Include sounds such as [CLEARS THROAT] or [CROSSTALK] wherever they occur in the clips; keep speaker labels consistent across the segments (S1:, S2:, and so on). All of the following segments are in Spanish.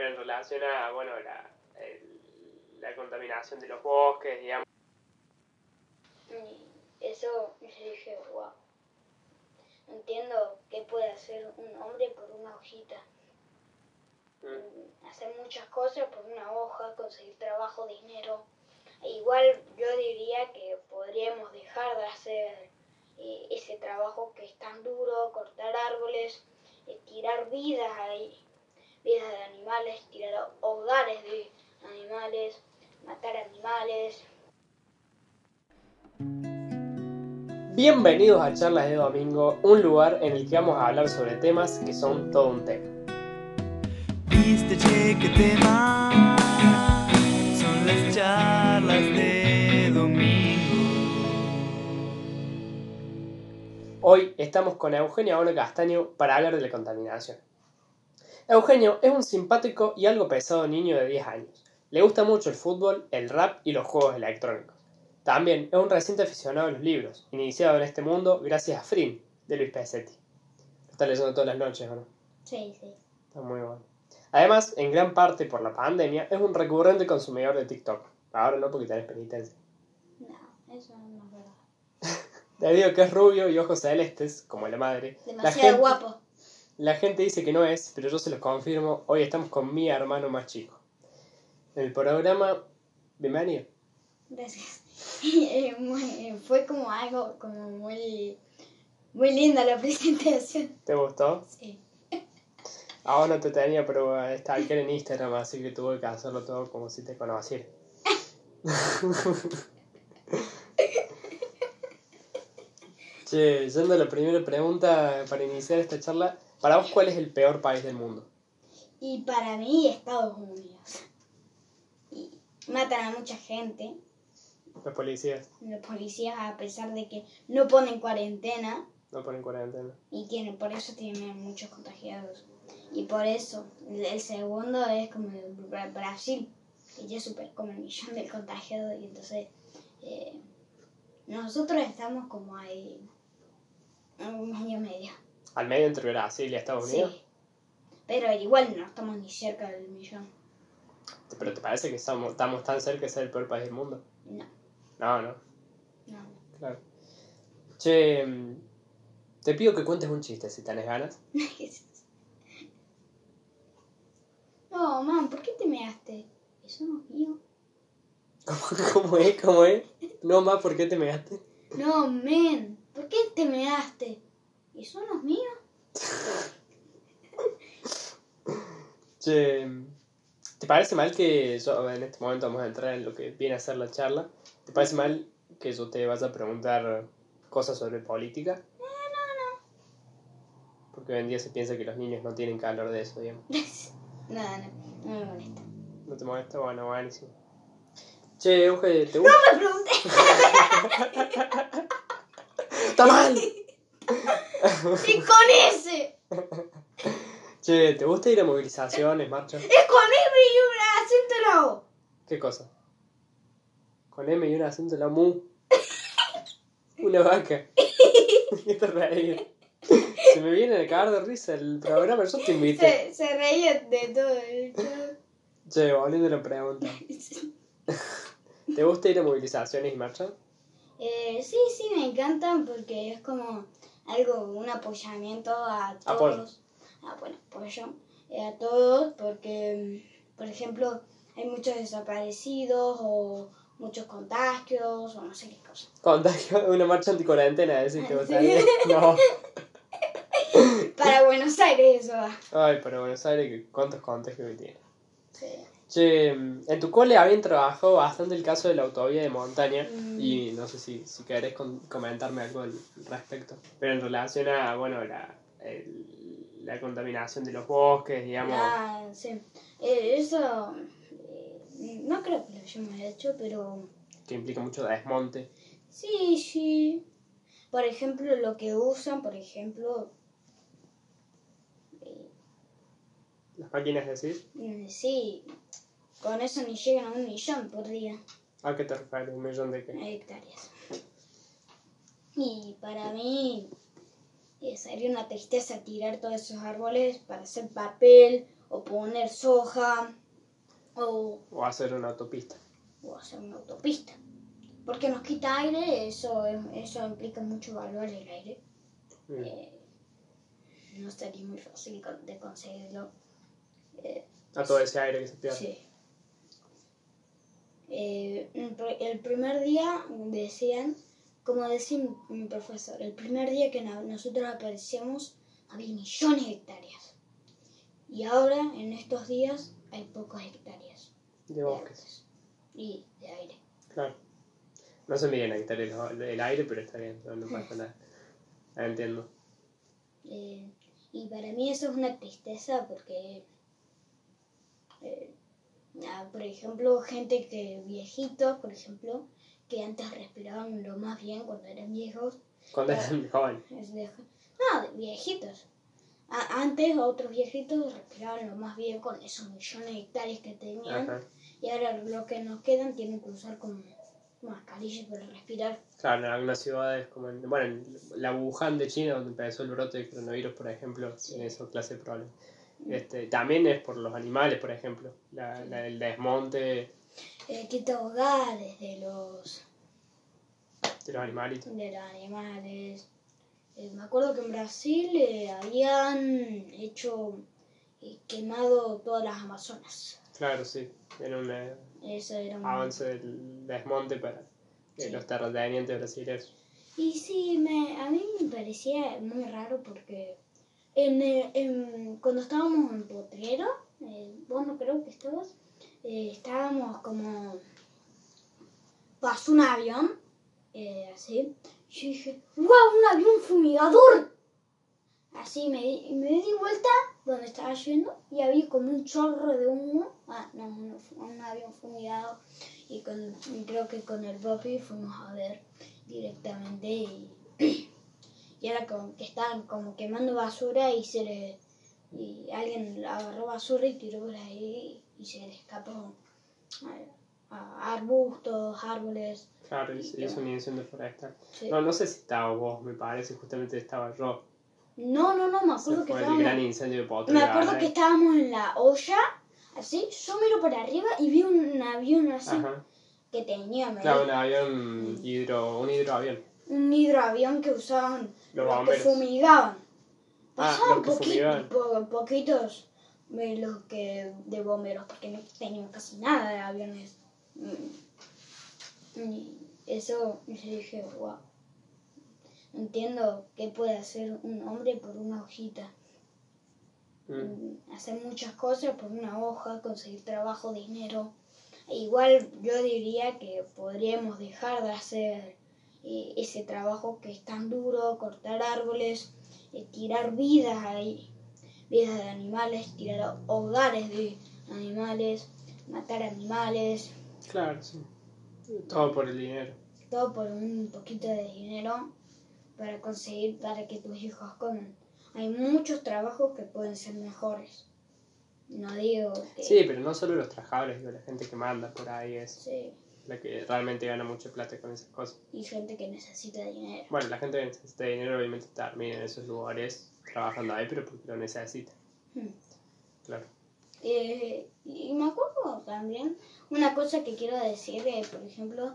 S1: pero en relación a, bueno, la, el- la contaminación de los bosques, digamos.
S2: Y eso yo dije, wow. No entiendo qué puede hacer un hombre por una hojita.
S1: Mm.
S2: Hacer muchas cosas por una hoja, conseguir trabajo, dinero. Igual yo diría que podríamos dejar de hacer eh, ese trabajo que es tan duro, cortar árboles, eh, tirar vidas ahí, vidas de animales, tirar hogares de animales, matar animales.
S1: Bienvenidos a Charlas de Domingo, un lugar en el que vamos a hablar sobre temas que son todo un tema.
S3: Viste, che, qué tema son las charlas de domingo.
S1: Hoy estamos con Eugenio Bono Castaño para hablar de la contaminación. Eugenio es un simpático y algo pesado niño de 10 años. Le gusta mucho el fútbol, el rap y los juegos electrónicos. También es un reciente aficionado a los libros, iniciado en este mundo gracias a Frin, de Luis Pesetti. Lo está leyendo todas las noches, ¿o no?
S2: Sí, sí.
S1: Está muy bueno. Además, en gran parte por la pandemia, es un recurrente consumidor de TikTok. Ahora no porque tenés penitencia.
S2: No, eso no es verdad. [LAUGHS]
S1: Debido a que es rubio y ojos celestes, como la madre, la
S2: Demasiado
S1: gente,
S2: guapo.
S1: La gente dice que no es, pero yo se los confirmo. Hoy estamos con mi hermano más chico. En el programa, bienvenido.
S2: Gracias. [LAUGHS] Eh, muy- eh, fue como algo como muy muy linda la [LAUGHS] presentación.
S1: ¿Te gustó?
S2: Sí. [LAUGHS]
S1: Ahora no te tenía, pero está aquí en Instagram, así que tuve que hacerlo todo como si te conociera. che, yendo a la primera pregunta para iniciar esta charla, para vos, ¿cuál es el peor país del mundo?
S2: Y para mí Estados Unidos. Y matan a mucha gente,
S1: Los policías
S2: los policías a pesar de que no ponen cuarentena
S1: no ponen cuarentena.
S2: y tienen por eso tienen muchos contagiados. Y por eso el segundo es como el Brasil, que ya superó como el millón de contagiados y entonces eh, nosotros estamos como ahí un año y medio.
S1: Al medio entre Brasil y Estados Unidos.
S2: Sí. Pero igual no estamos ni cerca del millón.
S1: ¿Pero te parece que estamos, estamos tan cerca de ser el peor país del mundo?
S2: No,
S1: No, no,
S2: no.
S1: claro. Che, mm, te pido que cuentes un chiste si tenés ganas. [LAUGHS]
S2: No, man, ¿por qué te measte? Eso no es mío.
S1: ¿Cómo, cómo es? ¿Cómo es? No más, ¿por qué te measte?
S2: No, men, ¿por qué te measte? Eso no es mío.
S1: Che, ¿te parece mal que yo, en este momento vamos a entrar en lo que viene a ser la charla? ¿Te parece mal que yo te vaya a preguntar cosas sobre política?
S2: No, no,
S1: Porque hoy en día se piensa que los niños no tienen que hablar de eso, digamos. [LAUGHS]
S2: no. No, no, me molesta.
S1: ¿No te molesta? Bueno, buenísimo. Che, Euge, ¿te gusta?
S2: ¡No me pregunté! [LAUGHS]
S1: ¡Está mal! [LAUGHS] [LAUGHS]
S2: ¡Y con ese!
S1: Che, ¿te gusta ir a movilizaciones, marchas?
S2: ¡Es con M y un acento en la O!
S1: ¿Qué cosa? Con M y un acento en la mu. Una vaca. [LAUGHS] Se me viene a cagar de risa el programa, yo te invité.
S2: Se, se reía de todo esto.
S1: Che, volviendo a la pregunta. [LAUGHS] ¿Te gusta ir a movilizaciones y marchas?
S2: Eh, sí, sí, me encantan porque es como algo, un apoyamiento a todos.
S1: Apoyo.
S2: Ah, bueno, apoyo eh, a todos porque, mm, por ejemplo, hay muchos desaparecidos o muchos contagios o no sé qué cosa.
S1: Contagio, [LAUGHS] una marcha anticuarentena, decís, ¿te gustaría? No.
S2: Para Buenos Aires eso va.
S1: Ay, pero Buenos Aires, ¿cuántos contagios que tiene?
S2: Sí.
S1: Che, en tu cole habían trabajado bastante el caso de la autovía de montaña
S2: Mm.
S1: y no sé si, si querés con- comentarme algo al respecto. Pero en relación a, bueno, la, el- la contaminación de los bosques, digamos.
S2: Ah, sí. Eh, eso eh, no creo que lo hayamos hecho, pero
S1: que implica mucho desmonte.
S2: sí, sí. Por ejemplo, lo que usan, por ejemplo, eh,
S1: Las máquinas decís,
S2: mm, sí, con eso ni llegan a un millón por día
S1: ¿a qué te refieres? ¿Un millón de qué?
S2: de hectáreas. Y para mí eh, sería una tristeza tirar todos esos árboles para hacer papel o poner soja o,
S1: O hacer una autopista.
S2: o hacer una autopista. Porque nos quita aire, eso, eso implica mucho valor el aire.
S1: Mm.
S2: Eh, no sería muy fácil de conseguirlo.
S1: A todo ese aire que se pierde.
S2: Sí. Eh, el pr- el primer día decían, como decía mi- profesor, el primer día que no- nosotros aparecíamos había millones de hectáreas. Y ahora, en estos días, hay pocas hectáreas
S1: De bosques.
S2: y de aire.
S1: Claro. No se miden hectáreas el, aire, pero está bien, no, pasa nada. [LAUGHS] Ah, entiendo.
S2: Eh, y para mí eso es una tristeza porque, eh, ah, por ejemplo, gente que viejitos, por ejemplo, que antes respiraban lo más bien cuando eran viejos,
S1: Cuando eran jóvenes.
S2: no, viejitos. A- antes otros viejitos respiraban lo más bien con esos millones de hectáreas que tenían
S1: Ajá.
S2: y ahora lo que nos quedan tienen que usar como mascarillas para respirar.
S1: Claro, en algunas ciudades, como en, bueno, en la Wuhan de China, donde empezó el brote de coronavirus, por ejemplo, tiene esa clase de problemas. Este, también es por los animales, por ejemplo. La, la- el desmonte
S2: Eh, quita hogares de los
S1: de los animalitos.
S2: de los animales. Eh, me acuerdo que en Brasil eh, habían hecho eh, quemado todas las Amazonas.
S1: Claro, sí. Era un eh,
S2: Eso era un...
S1: avance del desmonte para
S2: Sí.
S1: los terratenientes brasileños.
S2: Y sí, me, a mí me parecía muy raro porque eh, cuando estábamos en Potrero, eh, vos no creo que estabas, eh, estábamos como... Pasó un avión, eh, así. Yo dije, ¡wow! Un avión fumigador. Así me di, me di vuelta donde estaba yendo y había como un chorro de humo. Ah, no, un, avión fumigado. Y creo que con el papi fuimos a ver directamente y, [CLEARS THROAT] y era como que estaban como quemando basura y se le y alguien agarró basura y tiró por ahí y se le escapó a, a arbustos, árboles.
S1: Claro, y se hizo un incendio forestal.
S2: Sí.
S1: No, no sé si estaba vos, me parece, justamente estaba yo.
S2: No, no, no, me acuerdo que
S1: fue el
S2: estábamos,
S1: gran incendio de
S2: me acuerdo que estábamos en la olla, así, yo miro para arriba y vi un avión así
S1: Ajá.
S2: que tenía
S1: Claro, un avión hidro, un hidroavión.
S2: un hidroavión que usaban
S1: Los
S2: los, que
S1: bomberos.
S2: fumigaban.
S1: Ah,
S2: Pasaban poqui- po- poquitos de los que de bomberos, porque no tenían casi nada de aviones. Mm. Y eso yo dije, wow. No entiendo qué puede hacer un hombre por una hojita.
S1: Mm.
S2: Mm, Hacer muchas cosas por una hoja, conseguir trabajo, dinero. E Igual yo diría que podríamos dejar de hacer eh, ese trabajo que es tan duro, cortar árboles, eh, tirar vidas ahí, vidas de animales, tirar hogares de animales, matar animales,
S1: Claro, sí. Todo por el dinero.
S2: todo por un poquito de dinero para conseguir para que tus hijos coman. Hay muchos trabajos que pueden ser mejores. No digo que
S1: Sí, pero no solo los trabajadores, digo, la gente que manda por ahí es
S2: sí,
S1: la que realmente gana mucha plata con esas cosas.
S2: y gente que necesita dinero.
S1: Bueno, la gente que necesita dinero obviamente termina en esos lugares trabajando ahí, pero porque lo necesita.
S2: Hmm.
S1: Claro.
S2: Eh, y me acuerdo también una cosa que quiero decir, eh, por ejemplo,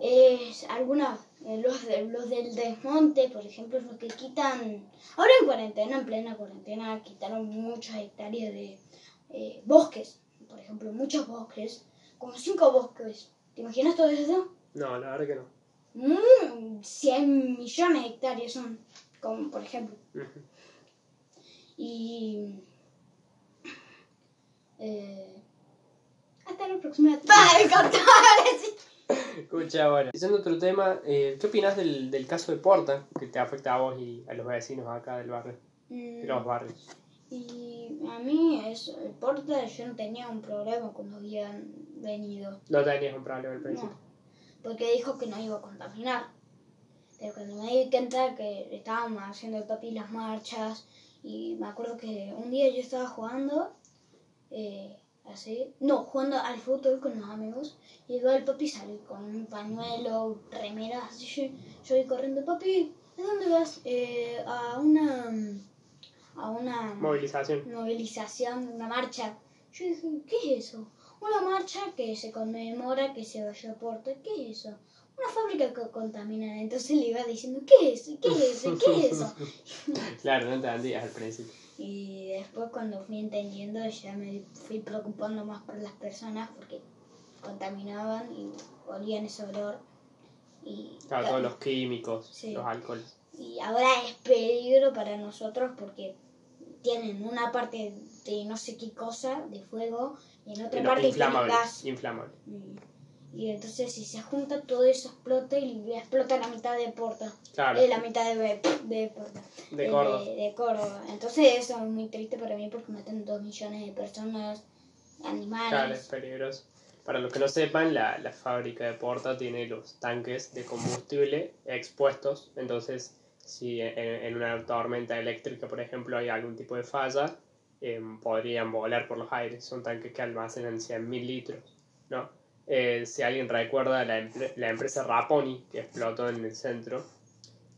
S2: es algunas, eh, los, de- los del desmonte, por ejemplo, los que quitan, ahora en cuarentena, en plena cuarentena, quitaron muchas hectáreas de eh, bosques, por ejemplo, muchos bosques, como cinco bosques. ¿Te imaginas todo eso?
S1: No, la verdad que no.
S2: Mm, 100 millones de hectáreas son, como por ejemplo. Y. Eh, hasta la próxima. [LAUGHS]
S1: Escucha, bueno. Diciendo otro tema, eh, ¿qué opinas del, del caso de Porta que te afecta a vos y a los vecinos acá del barrio? De los barrios.
S2: Mm, Y a mí, eso, el porta, yo no tenía un problema cuando habían venido.
S1: No tenías un problema al principio.
S2: No, porque dijo que no iba a contaminar. Pero cuando me di cuenta que estábamos haciendo el papi las marchas, y me acuerdo que un día yo estaba jugando, eh, así, no, jugando al fútbol con los amigos, y llegó el papi salió con un pañuelo, remeras, así, yo, yo voy corriendo, papi, ¿a dónde vas? "Eh, a una a una
S1: Movilización.
S2: movilización, una marcha. Yo dije, ¿qué es eso? Una marcha que se conmemora que se vaya a Porto. ¿Qué es eso? Una fábrica que contamina. Entonces le iba diciendo, ¿qué es? ¿Qué es? ¿Qué es eso? [LAUGHS]
S1: Claro, no entendías al principio.
S2: Y después cuando fui entendiendo ya me fui preocupando más por las personas porque contaminaban y olían ese olor. Y,
S1: Claro, todos los químicos,
S2: Sí.
S1: los alcoholes.
S2: y ahora es peligro para nosotros porque tienen una parte de no sé qué cosa, de fuego, y en otra
S1: No,
S2: parte tienen
S1: inflamable.
S2: gas.
S1: Inflamable.
S2: Y, y entonces si se junta todo eso explota y explota la mitad de Porta.
S1: Claro.
S2: Eh, la mitad de, de Porta.
S1: De
S2: Eh,
S1: Córdoba.
S2: De, de Córdoba. Entonces eso es muy triste para mí porque matan dos millones de personas, animales.
S1: Claro, es peligroso. Para los que no sepan, la, la fábrica de Porta tiene los tanques de combustible expuestos. Entonces, si en, en una tormenta eléctrica, por ejemplo, hay algún tipo de falla, em, podrían volar por los aires. Son tanques que almacenan 100.000 litros. ¿no? Eh, si alguien recuerda la, la empresa Raponi, que explotó en el centro,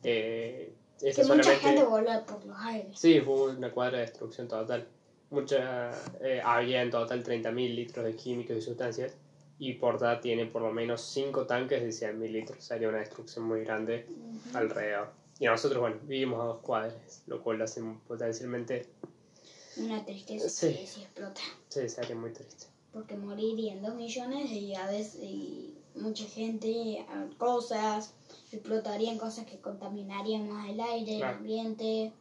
S1: eh,
S2: que mucha
S1: solamente-
S2: gente voló por los aires.
S1: Sí, fue una cuadra de destrucción total. Mucha, eh, había en total 30.000 litros de químicos y sustancias y Porta tiene por lo menos 5 tanques de 100.000 litros. Sería una destrucción muy grande alrededor. Y nosotros, bueno, vivimos a dos cuadras, lo cual lo hace potencialmente,
S2: Una tristeza
S1: Sí.
S2: que se explota.
S1: sí, sería muy triste.
S2: Porque morirían dos millones y a veces y mucha gente, cosas, explotarían cosas que contaminarían más el aire,
S1: Claro.
S2: el ambiente.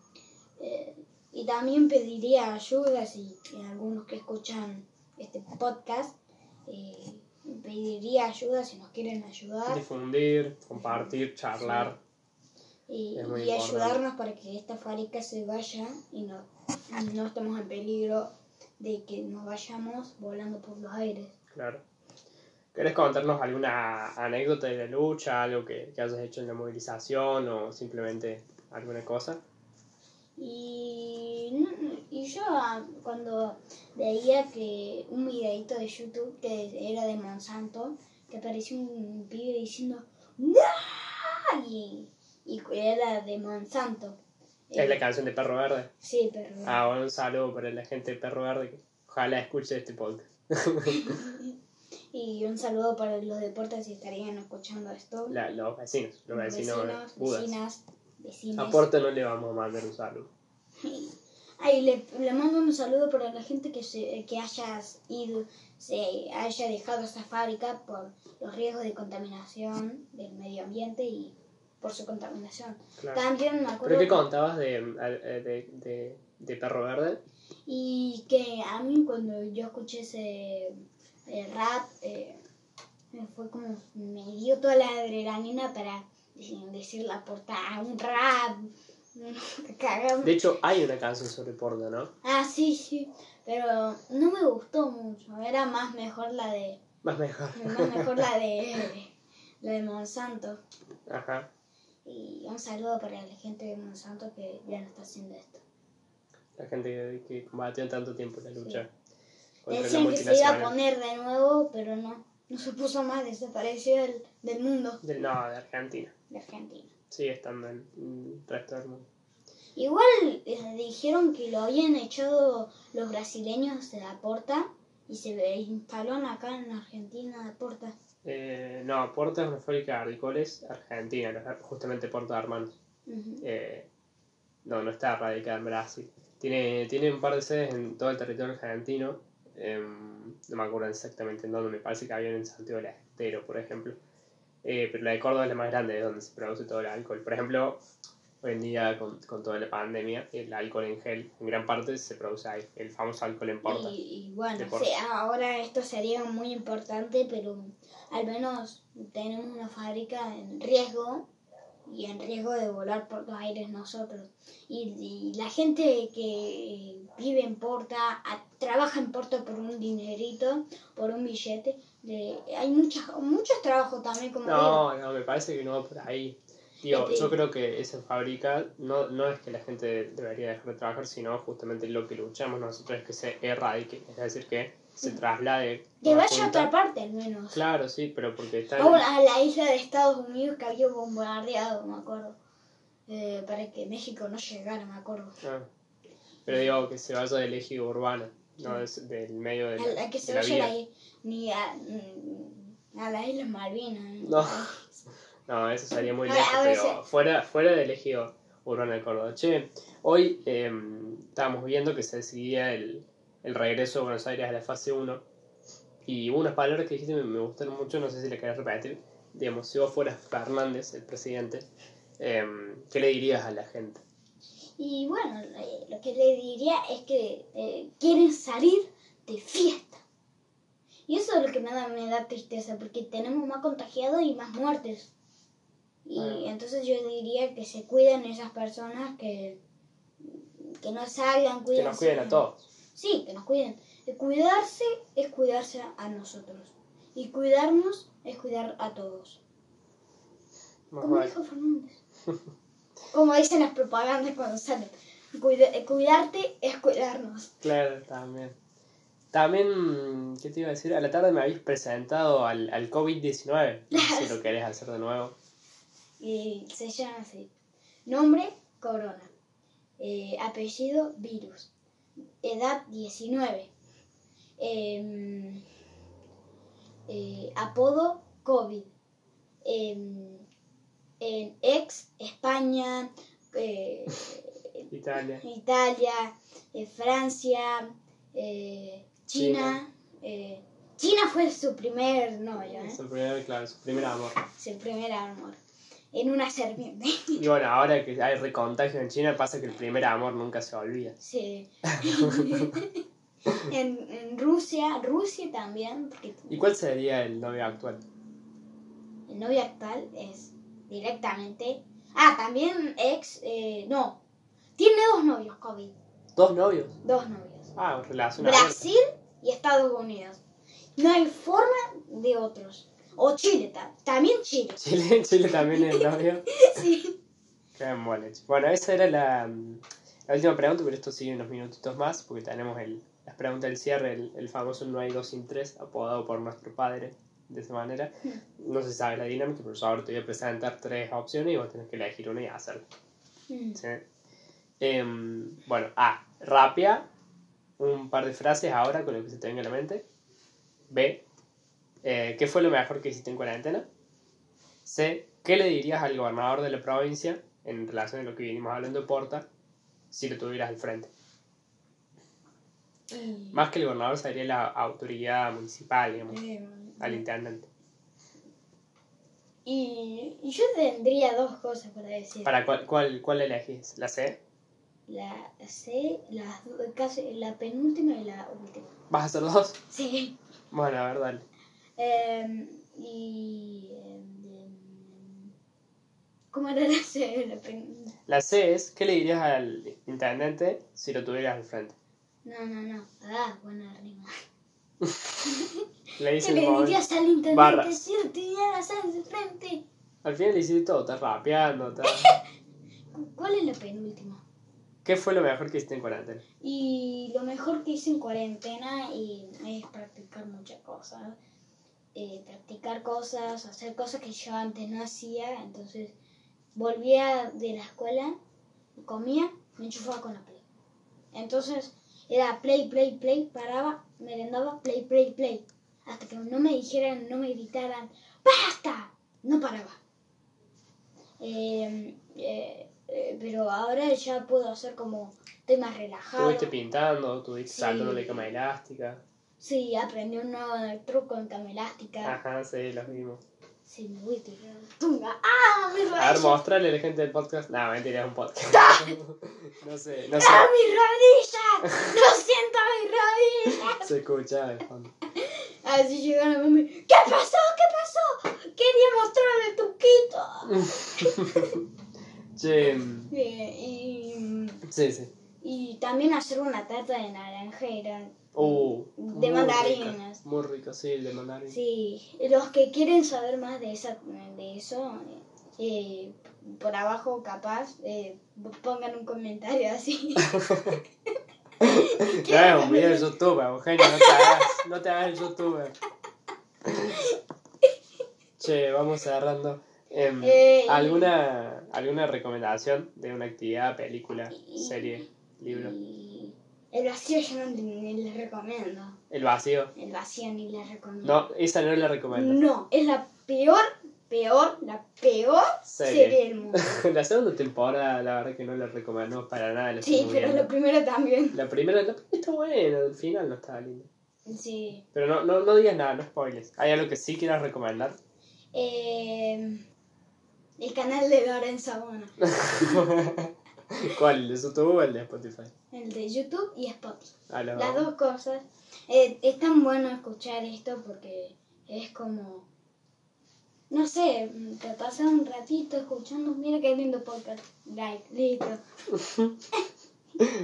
S2: eh, y también pediría ayuda si algunos que escuchan este podcast eh, pediría ayuda si nos quieren ayudar
S1: Difundir, compartir, charlar.
S2: y, y ayudarnos para que esta fábrica se vaya y no, no estemos en peligro de que nos vayamos volando por los aires.
S1: Claro. ¿Querés contarnos alguna anécdota de la lucha, algo que, que hayas hecho en la movilización o simplemente alguna cosa?
S2: Y, y yo cuando veía que un videito de YouTube que era de Monsanto, que apareció un pibe diciendo ¡No! Y, y era de Monsanto.
S1: Es la
S2: Eh,
S1: canción de Perro Verde.
S2: Sí, pero...
S1: Ah, bueno, un saludo para la gente de Perro Verde que ojalá escuche este podcast. [LAUGHS]
S2: Y un saludo para los deportes si estarían escuchando esto.
S1: La- los vecinos, los vecinos,
S2: vecinos,
S1: Budas.
S2: vecinas, vecinos.
S1: A no le vamos a mandar un saludo. [LAUGHS]
S2: Ay, le, le mando un saludo para la gente que se que haya ido, se haya dejado esta fábrica por los riesgos de contaminación del medio ambiente y por su contaminación.
S1: Claro.
S2: También me
S1: ¿Pero
S2: acuerdo
S1: qué contabas de, eh, de, de, de Perro Verde?
S2: y que a mí cuando yo escuché ese rap eh, me fue como me dio toda la adrenalina para decir, la portada, un rap. [LAUGHS]
S1: De hecho, hay una canción sobre Porta, ¿no?
S2: Ah, sí, sí, pero no me gustó mucho. Era más mejor la de
S1: Más mejor.
S2: más mejor la [LAUGHS] de la de Monsanto.
S1: Ajá.
S2: Y un saludo para la gente de Monsanto que ya no está haciendo esto.
S1: La gente que, que combatió tanto tiempo la lucha la
S2: Decían que se iba a poner de nuevo, pero no. No se puso más, desapareció del, del mundo
S1: no, de Argentina.
S2: de Argentina.
S1: Sigue estando en el resto del mundo.
S2: Igual eh, dijeron que lo habían echado los brasileños de la Porta y se instaló acá en Argentina de Porta.
S1: Eh, no, Porta es una fábrica de alcoholes argentina, justamente Porta de Hermanos. Eh, no, no está radicada en Brasil. Tiene, tiene un par de sedes en todo el territorio argentino. em, no me acuerdo exactamente en dónde, me parece que había en Santiago del Estero, por ejemplo. Eh, pero la de Córdoba es la más grande, es donde se produce todo el alcohol. Por ejemplo, hoy en día con, con toda la pandemia, el alcohol en gel en gran parte se produce ahí, el famoso alcohol en porta.
S2: Y, y bueno,
S1: De Porta.
S2: sí, ahora esto sería muy importante, pero al menos tenemos una fábrica en riesgo y en riesgo de volar por los aires nosotros. Y, y la gente que vive en Porta, a- trabaja en Porta por un dinerito, por un billete, de, hay muchas, muchos trabajos también, como digo.
S1: No, no, me parece que no va por ahí. Digo,
S2: Este-
S1: yo creo que esa fábrica no, no es que la gente debería dejar de trabajar, sino justamente lo que luchamos nosotros es que se erradique, es decir, que se traslade.
S2: Mm. Que
S1: toda
S2: vaya a otra parte al menos.
S1: Claro, sí, pero porque está
S2: O a la isla de Estados Unidos que había bombardeado, me acuerdo. Eh, para que México no llegara, me acuerdo.
S1: Ah, Pero digo que se vaya del eje urbano, no es del medio de la,
S2: A la que se
S1: de
S2: vaya la ni a, mm, a las Islas Malvinas.
S1: No. No, eso sería muy
S2: A-
S1: lejos,
S2: a ver,
S1: pero fuera, fuera del eje urbano de Córdoba. Che, hoy eh, estábamos viendo que se decidía el, el regreso de Buenos Aires a la fase 1 y unas palabras que dijiste me, me gustaron mucho, no sé si le querés repetir. Digamos, si vos fueras Fernández, el presidente, eh, ¿qué le dirías a la gente?
S2: Y bueno, eh, lo que le diría es que eh, quieren salir de fiesta. Y eso es lo que me da, me da tristeza, porque tenemos más contagiados y más muertes. Y
S1: Ah.
S2: entonces yo diría que se cuiden esas personas que, que no salgan,
S1: Que
S2: cuídense.
S1: nos cuiden a todos.
S2: Sí, que nos cuiden. Cuidarse es cuidarse a nosotros. Y cuidarnos es cuidar a todos.
S1: Más
S2: Como
S1: vale.
S2: dijo Fernández. [LAUGHS] Como dicen las propagandas cuando salen. Cuida- cuidarte es cuidarnos.
S1: Claro, también. También, ¿qué te iba a decir? A la tarde me habéis presentado al, al COVID-19. No sé si lo [LAUGHS] querés hacer de nuevo.
S2: Y se llama así. Nombre, corona. Eh, apellido, virus. Edad, 19. Em, eh, apodo, COVID. Em, en ex, España, eh,
S1: Italia.
S2: Italia, Francia, China. China fue su primer novio, ¿eh?
S1: Su primer, claro, su primer amor.
S2: Su primer amor. En una serpiente.
S1: Y bueno, ahora que hay recontagio en China, pasa que el primer amor nunca se olvida.
S2: Sí. [LAUGHS] en, en Rusia, Rusia también, porque
S1: ¿Y cuál sería el novio actual?
S2: el novio actual es directamente. Ah, también ex. eh, no. Tiene dos novios, COVID.
S1: ¿Dos novios?
S2: Dos novios.
S1: Ah, relación.
S2: Brasil y Estados Unidos. No hay forma de otros. O Chile, ta- también Chile.
S1: Chile, [LAUGHS] Chile también es novio. [LAUGHS]
S2: Sí.
S1: Qué mole. Bueno, esa era la, la última pregunta, pero esto sigue unos minutitos más, porque tenemos el, las preguntas del cierre, el, el famoso No hay dos sin tres, apodado por nuestro padre de esa manera. No se sabe la dinámica, pero yo ahora te voy a presentar tres opciones y vos tenés que elegir una y hacerla.
S2: Mm.
S1: ¿sí? Em, bueno, A. Rapia. Un par de frases ahora con lo que se te venga a la mente. B. eh, ¿Qué fue lo mejor que hiciste en cuarentena? C. ¿Qué le dirías al gobernador de la provincia en relación a lo que vinimos hablando de Porta si lo tuvieras al frente?
S2: Y,
S1: Más que el gobernador sería la autoridad municipal, digamos,
S2: eh,
S1: al intendente.
S2: y, y yo tendría dos cosas para decir.
S1: ¿Para cuál, cuál, cuál elegís? ¿La C?
S2: La C, la, casi, la penúltima y la última.
S1: ¿Vas a hacer dos?
S2: Sí.
S1: Bueno, a ver, dale.
S2: Em, y. em, ¿Cómo era la C? La pen-
S1: La C es, ¿qué le dirías al intendente si lo tuvieras al frente?
S2: No, no, no. Ah, buena rima. [LAUGHS]
S1: Le
S2: ¿Qué le dirías al intendente si lo tuvieras al frente?
S1: Al final le hiciste todo, estás rapeando, estás... [LAUGHS]
S2: ¿Cuál es la penúltima?
S1: ¿Qué fue lo mejor que hiciste en cuarentena?
S2: Y lo mejor que hice en cuarentena y es practicar muchas cosas. Eh, practicar cosas, hacer cosas que yo antes no hacía. Entonces volvía de la escuela, comía, me enchufaba con la play. Entonces era play, play, play, paraba, merendaba, play, play, play. Hasta que no me dijeran, no me gritaran, ¡basta! No paraba. Eh, eh, eh, pero ahora ya puedo hacer como, estoy más relajado.
S1: ¿Estuviste pintando? ¿Estuviste
S2: Sí.
S1: saltando la cama elástica?
S2: Sí, aprendí un nuevo truco en cama elástica.
S1: Ajá, sí, los vimos.
S2: Sí, me voy a tirar tunga. ¡Ah, mi
S1: A ver,
S2: rodilla!
S1: mostrarle a la gente del podcast. No, mentira, es un podcast. [LAUGHS] no sé, no sé.
S2: ¡Ah, mi rodilla! ¡Lo siento, mi rodilla!
S1: Se escucha de fondo.
S2: Así llegaron a mami. ¿Qué pasó? ¿Qué pasó? Quería mostrarle el tuquito. [LAUGHS]
S1: Che, mm,
S2: Eh, y,
S1: sí, sí.
S2: y también hacer una tarta de naranjera.
S1: Uh,
S2: De mandarinas.
S1: rica, Muy rico, sí, el de mandarinas.
S2: Sí, los que quieren saber más de, esa, de eso, eh, por abajo capaz, eh, pongan un comentario así.
S1: Un video de youtuber, Eugenio, no te hagas, no te hagas el youtuber. Che, vamos cerrando. Em,
S2: Eh, y-
S1: ¿alguna, ¿Alguna recomendación de una actividad, película, serie? libro.
S2: El vacío yo no, ni les recomiendo.
S1: El vacío.
S2: El vacío ni les recomiendo.
S1: No, esa no la recomiendo.
S2: No, es la peor, peor, la peor
S1: Serie.
S2: serie del mundo. [LAUGHS]
S1: la segunda temporada, la verdad que no la recomiendo para nada. la
S2: Sí, pero la primera también.
S1: La primera, la primera está buena, el final no estaba lindo.
S2: Sí.
S1: Pero no, no, no digas nada, no spoilers. ¿Hay algo que sí quieras recomendar?
S2: Eh, el canal de Lorenzo Bona. [LAUGHS]
S1: ¿Cuál? ¿El de YouTube o el de Spotify?
S2: El de YouTube y Spotify.
S1: Ah,
S2: Las
S1: dos.
S2: dos cosas. Eh, es tan bueno escuchar esto porque es como. No sé, te pasas un ratito escuchando. Mira qué lindo podcast. Like, listo. [LAUGHS]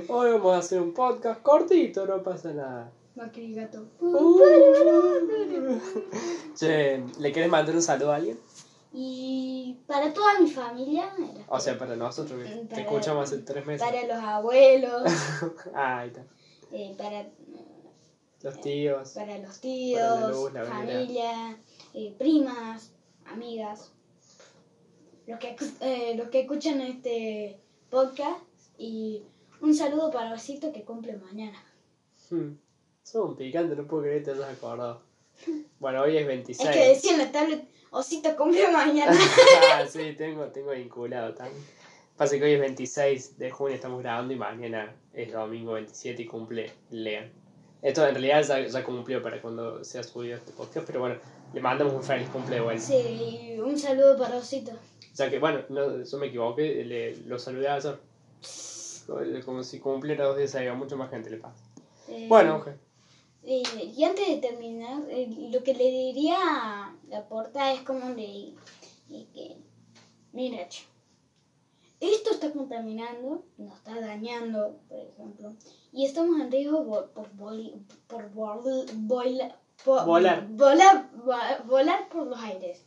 S1: Hoy vamos a hacer un podcast cortito, no pasa nada.
S2: Macri gato. [LAUGHS]
S1: Che, ¿le quieres mandar un saludo a alguien?
S2: Y para toda mi familia. era-
S1: O sea, para nosotros, que te
S2: Para-
S1: escuchamos hace tres meses.
S2: Para los abuelos. [LAUGHS]
S1: Ah, ahí está.
S2: eh, para,
S1: Los tíos.
S2: para los
S1: Para la
S2: tíos.
S1: luz, la
S2: familia. eh, primas. Amigas. Los que, eh, los que escuchan este podcast. Y un saludo para Osito que cumple mañana.
S1: Hmm. Sos un picante, no puedo creer que te hayas acordado. [LAUGHS] Bueno, hoy es 26.
S2: Es que decía en la tablet, Osito cumple [LAUGHS] mañana.
S1: ah, sí, tengo, tengo vinculado también. Pasa que hoy es 26 de junio, estamos grabando y mañana es domingo 27 y cumple Lean. Esto en realidad ya, ya cumplió para cuando sea subido este podcast, pero bueno, le mandamos un feliz cumple vuelta.
S2: sí, un saludo para Osito.
S1: Ya que, bueno, no, yo me equivoqué, le, lo saludé ayer. Como si cumpliera dos días, a mucha más gente le pasa.
S2: Eh,
S1: Bueno, ok.
S2: Eh, y antes de terminar, eh, lo que le diría a la porta es como le que, mira, esto está contaminando, nos está dañando, por ejemplo, y estamos en riesgo por, por vol- voila- po-
S1: Volar.
S2: volar, vo- volar por los aires.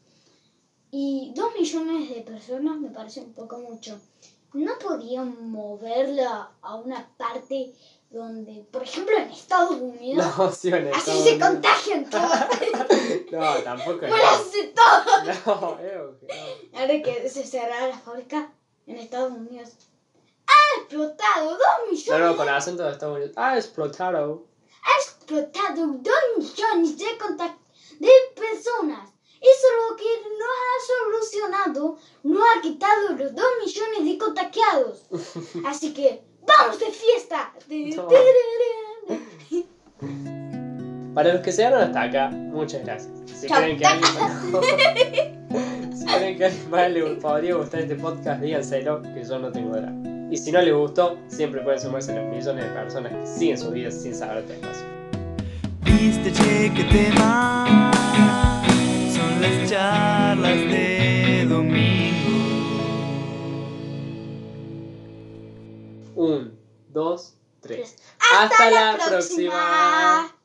S2: Y dos millones de personas me parece un poco mucho. ¿No podían moverla a una parte donde, por ejemplo, en Estados Unidos,
S1: No, sí, en
S2: así
S1: Estados
S2: se
S1: Unidos.
S2: contagian [LAUGHS] todos?
S1: No, tampoco es.
S2: ¡Muéranse todos!
S1: No, Evo, [LAUGHS] que no.
S2: Ahora que se cerrará la fábrica en Estados Unidos. ¡Ha explotado! ¡Dos
S1: No,
S2: millones!
S1: no, con acento de Estados Unidos. Ah, explotaron.
S2: ¡Ha explotado! ¡Dos millones de, de personas! Eso es lo que nos ha solucionado. No ha quitado los dos millones de contagiados. [LAUGHS] Así que, ¡vamos de!
S1: No. Para los que se quedaron hasta acá, muchas gracias. Si creen que a alguien si creen que a alguien más le podría gustar este podcast, díganselo, que yo no tengo drama. Y si no les gustó, siempre pueden sumarse a los millones de personas que siguen sus vidas sin saber este espacio.
S3: Viste, tema son las charlas de domingo.
S1: Un, dos, tres.
S2: Hasta la próxima.